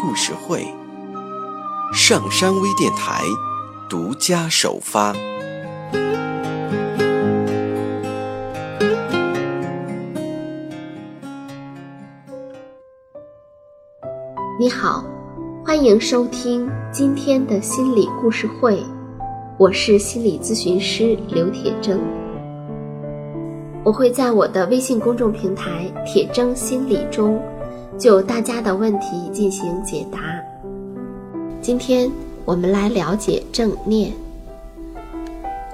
故事会，上山微电台独家首发。你好，欢迎收听今天的心理故事会，我是心理咨询师刘铁铮。我会在我的微信公众平台“铁铮心理”中，就大家的问题进行解答。今天我们来了解正念。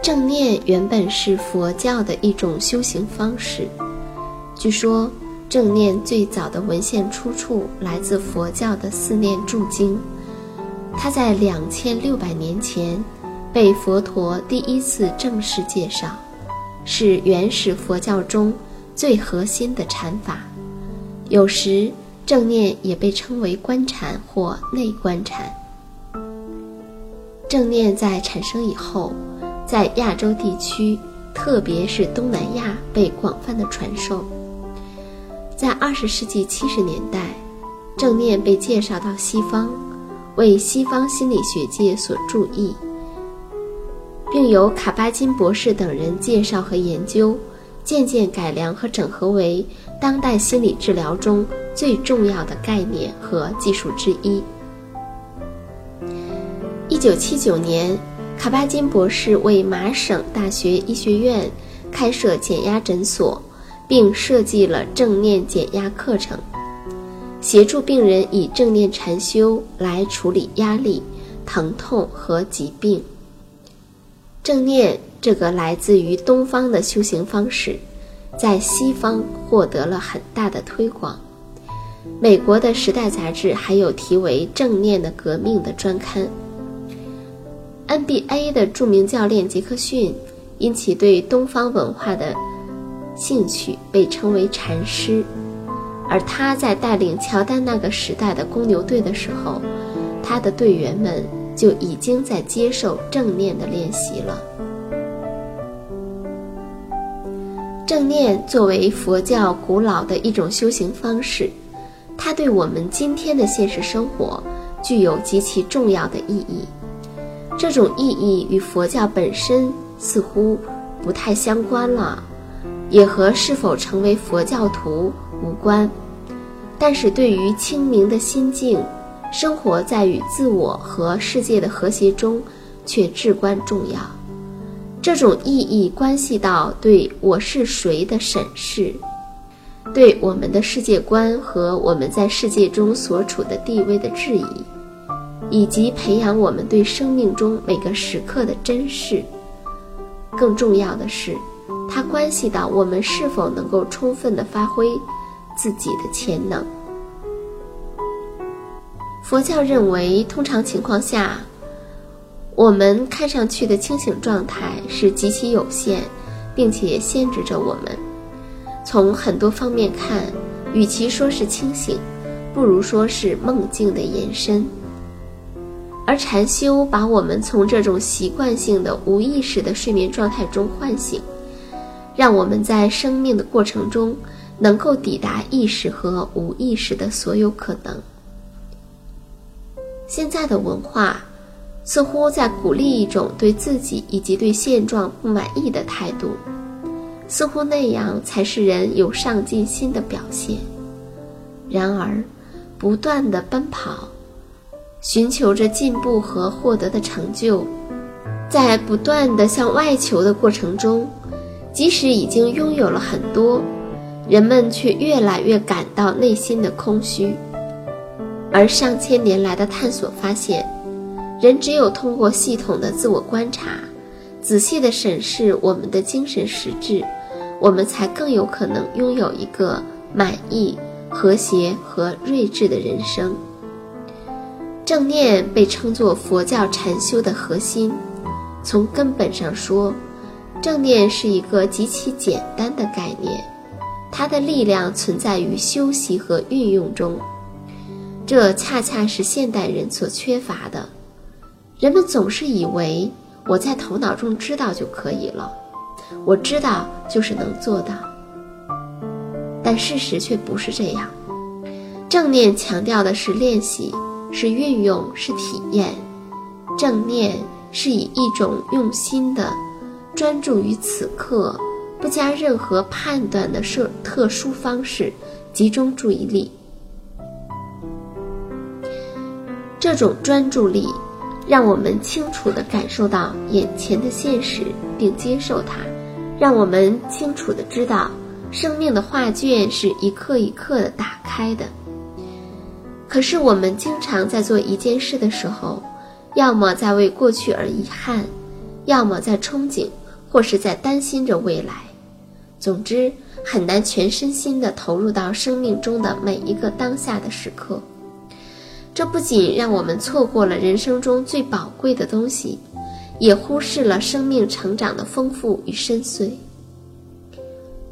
正念原本是佛教的一种修行方式。据说，正念最早的文献出处来自佛教的四念住经，它在两千六百年前被佛陀第一次正式介绍。是原始佛教中最核心的禅法，有时正念也被称为观禅或内观禅。正念在产生以后，在亚洲地区，特别是东南亚被广泛的传授。在二十世纪七十年代，正念被介绍到西方，为西方心理学界所注意。并由卡巴金博士等人介绍和研究，渐渐改良和整合为当代心理治疗中最重要的概念和技术之一。一九七九年，卡巴金博士为麻省大学医学院开设减压诊所，并设计了正念减压课程，协助病人以正念禅修来处理压力、疼痛和疾病。正念这个来自于东方的修行方式，在西方获得了很大的推广。美国的《时代》杂志还有题为“正念的革命”的专刊。NBA 的著名教练杰克逊因其对东方文化的兴趣，被称为禅师。而他在带领乔丹那个时代的公牛队的时候，他的队员们。就已经在接受正念的练习了。正念作为佛教古老的一种修行方式，它对我们今天的现实生活具有极其重要的意义。这种意义与佛教本身似乎不太相关了，也和是否成为佛教徒无关。但是对于清明的心境。生活在与自我和世界的和谐中，却至关重要。这种意义关系到对我是谁的审视，对我们的世界观和我们在世界中所处的地位的质疑，以及培养我们对生命中每个时刻的珍视。更重要的是，它关系到我们是否能够充分地发挥自己的潜能。佛教认为，通常情况下，我们看上去的清醒状态是极其有限，并且限制着我们。从很多方面看，与其说是清醒，不如说是梦境的延伸。而禅修把我们从这种习惯性的无意识的睡眠状态中唤醒，让我们在生命的过程中能够抵达意识和无意识的所有可能。现在的文化似乎在鼓励一种对自己以及对现状不满意的态度，似乎那样才是人有上进心的表现。然而，不断的奔跑，寻求着进步和获得的成就，在不断的向外求的过程中，即使已经拥有了很多，人们却越来越感到内心的空虚。而上千年来的探索发现，人只有通过系统的自我观察，仔细的审视我们的精神实质，我们才更有可能拥有一个满意、和谐和睿智的人生。正念被称作佛教禅修的核心。从根本上说，正念是一个极其简单的概念，它的力量存在于修习和运用中。这恰恰是现代人所缺乏的。人们总是以为我在头脑中知道就可以了，我知道就是能做到。但事实却不是这样。正念强调的是练习，是运用，是体验。正念是以一种用心的、专注于此刻、不加任何判断的设特殊方式集中注意力。这种专注力，让我们清楚地感受到眼前的现实，并接受它；让我们清楚的知道，生命的画卷是一刻一刻的打开的。可是，我们经常在做一件事的时候，要么在为过去而遗憾，要么在憧憬，或是在担心着未来。总之，很难全身心地投入到生命中的每一个当下的时刻。这不仅让我们错过了人生中最宝贵的东西，也忽视了生命成长的丰富与深邃。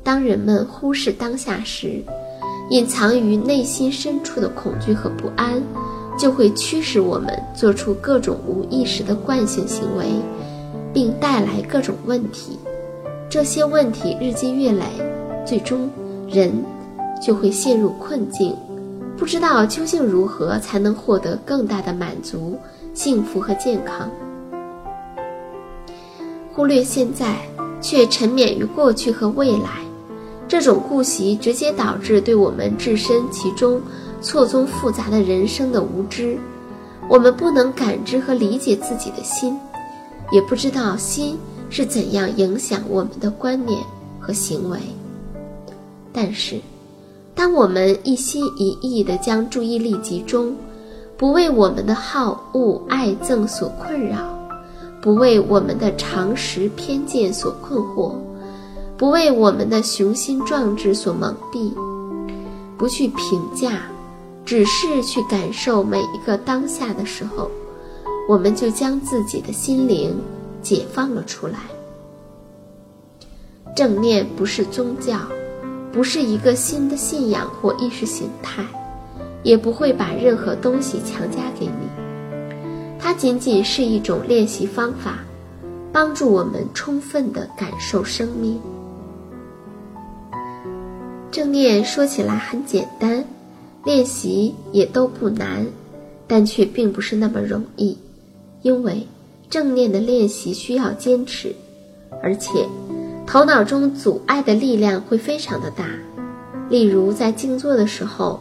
当人们忽视当下时，隐藏于内心深处的恐惧和不安，就会驱使我们做出各种无意识的惯性行为，并带来各种问题。这些问题日积月累，最终人就会陷入困境。不知道究竟如何才能获得更大的满足、幸福和健康。忽略现在，却沉湎于过去和未来，这种顾惜直接导致对我们置身其中、错综复杂的人生的无知。我们不能感知和理解自己的心，也不知道心是怎样影响我们的观念和行为。但是。当我们一心一意地将注意力集中，不为我们的好恶爱憎所困扰，不为我们的常识偏见所困惑，不为我们的雄心壮志所蒙蔽，不去评价，只是去感受每一个当下的时候，我们就将自己的心灵解放了出来。正念不是宗教。不是一个新的信仰或意识形态，也不会把任何东西强加给你。它仅仅是一种练习方法，帮助我们充分地感受生命。正念说起来很简单，练习也都不难，但却并不是那么容易，因为正念的练习需要坚持，而且。头脑中阻碍的力量会非常的大，例如在静坐的时候，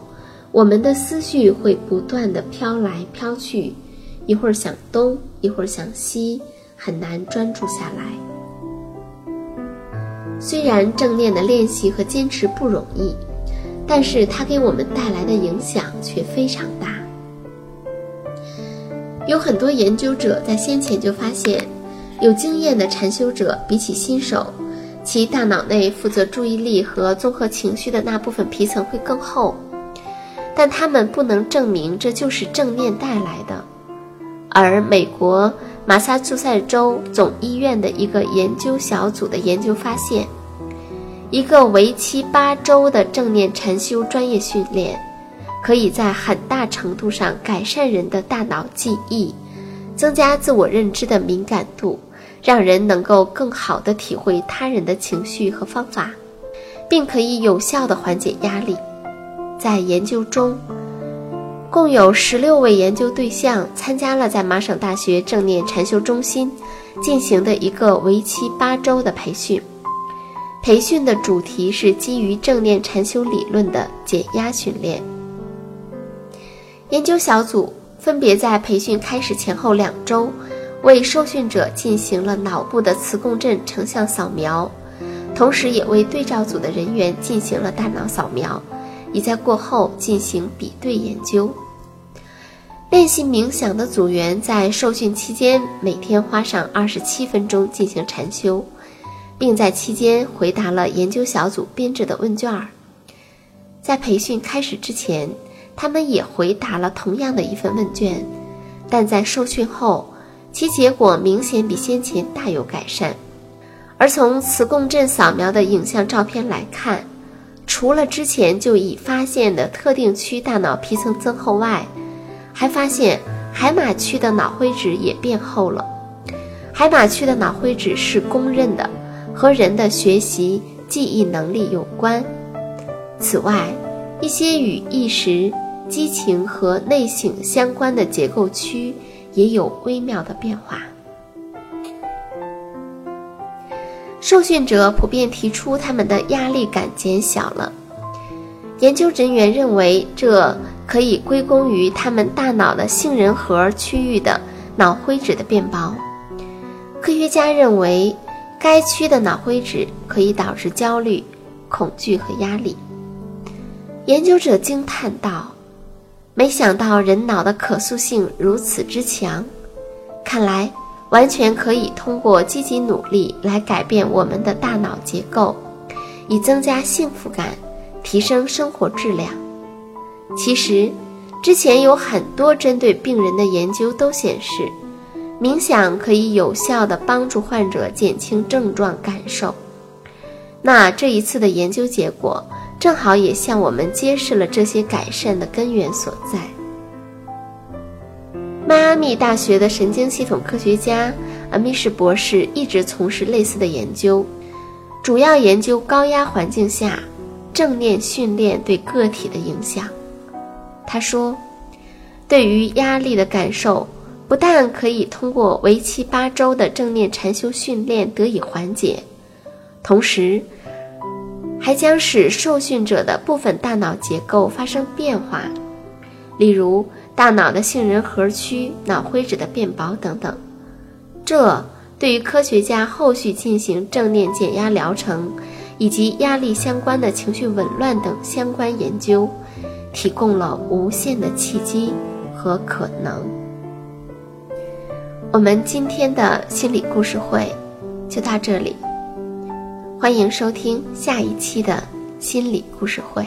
我们的思绪会不断的飘来飘去，一会儿想东，一会儿想西，很难专注下来。虽然正念的练习和坚持不容易，但是它给我们带来的影响却非常大。有很多研究者在先前就发现，有经验的禅修者比起新手。其大脑内负责注意力和综合情绪的那部分皮层会更厚，但他们不能证明这就是正念带来的。而美国马萨诸塞州总医院的一个研究小组的研究发现，一个为期八周的正念禅修专业训练，可以在很大程度上改善人的大脑记忆，增加自我认知的敏感度。让人能够更好地体会他人的情绪和方法，并可以有效地缓解压力。在研究中，共有十六位研究对象参加了在麻省大学正念禅修中心进行的一个为期八周的培训。培训的主题是基于正念禅修理论的减压训练。研究小组分别在培训开始前后两周。为受训者进行了脑部的磁共振成像扫描，同时也为对照组的人员进行了大脑扫描，以在过后进行比对研究。练习冥想的组员在受训期间每天花上二十七分钟进行禅修，并在期间回答了研究小组编制的问卷。在培训开始之前，他们也回答了同样的一份问卷。但在受训后，其结果明显比先前大有改善。而从磁共振扫描的影像照片来看，除了之前就已发现的特定区大脑皮层增厚外，还发现海马区的脑灰质也变厚了。海马区的脑灰质是公认的，和人的学习记忆能力有关。此外，一些与意识、激情和内省相关的结构区也有微妙的变化。受训者普遍提出，他们的压力感减小了。研究人员认为，这可以归功于他们大脑的杏仁核区域的脑灰质的变薄。科学家认为，该区的脑灰质可以导致焦虑、恐惧和压力。研究者惊叹道：“没想到人脑的可塑性如此之强，看来。”完全可以通过积极努力来改变我们的大脑结构，以增加幸福感，提升生活质量。其实，之前有很多针对病人的研究都显示，冥想可以有效地帮助患者减轻症状感受。那这一次的研究结果，正好也向我们揭示了这些改善的根源所在。迈阿密大学的神经系统科学家阿米什博士一直从事类似的研究，主要研究高压环境下正念训练对个体的影响。他说：“对于压力的感受，不但可以通过为期八周的正念禅修训练得以缓解，同时还将使受训者的部分大脑结构发生变化，例如。”大脑的杏仁核区脑灰质的变薄等等，这对于科学家后续进行正念减压疗程以及压力相关的情绪紊乱等相关研究，提供了无限的契机和可能。我们今天的心理故事会就到这里，欢迎收听下一期的心理故事会。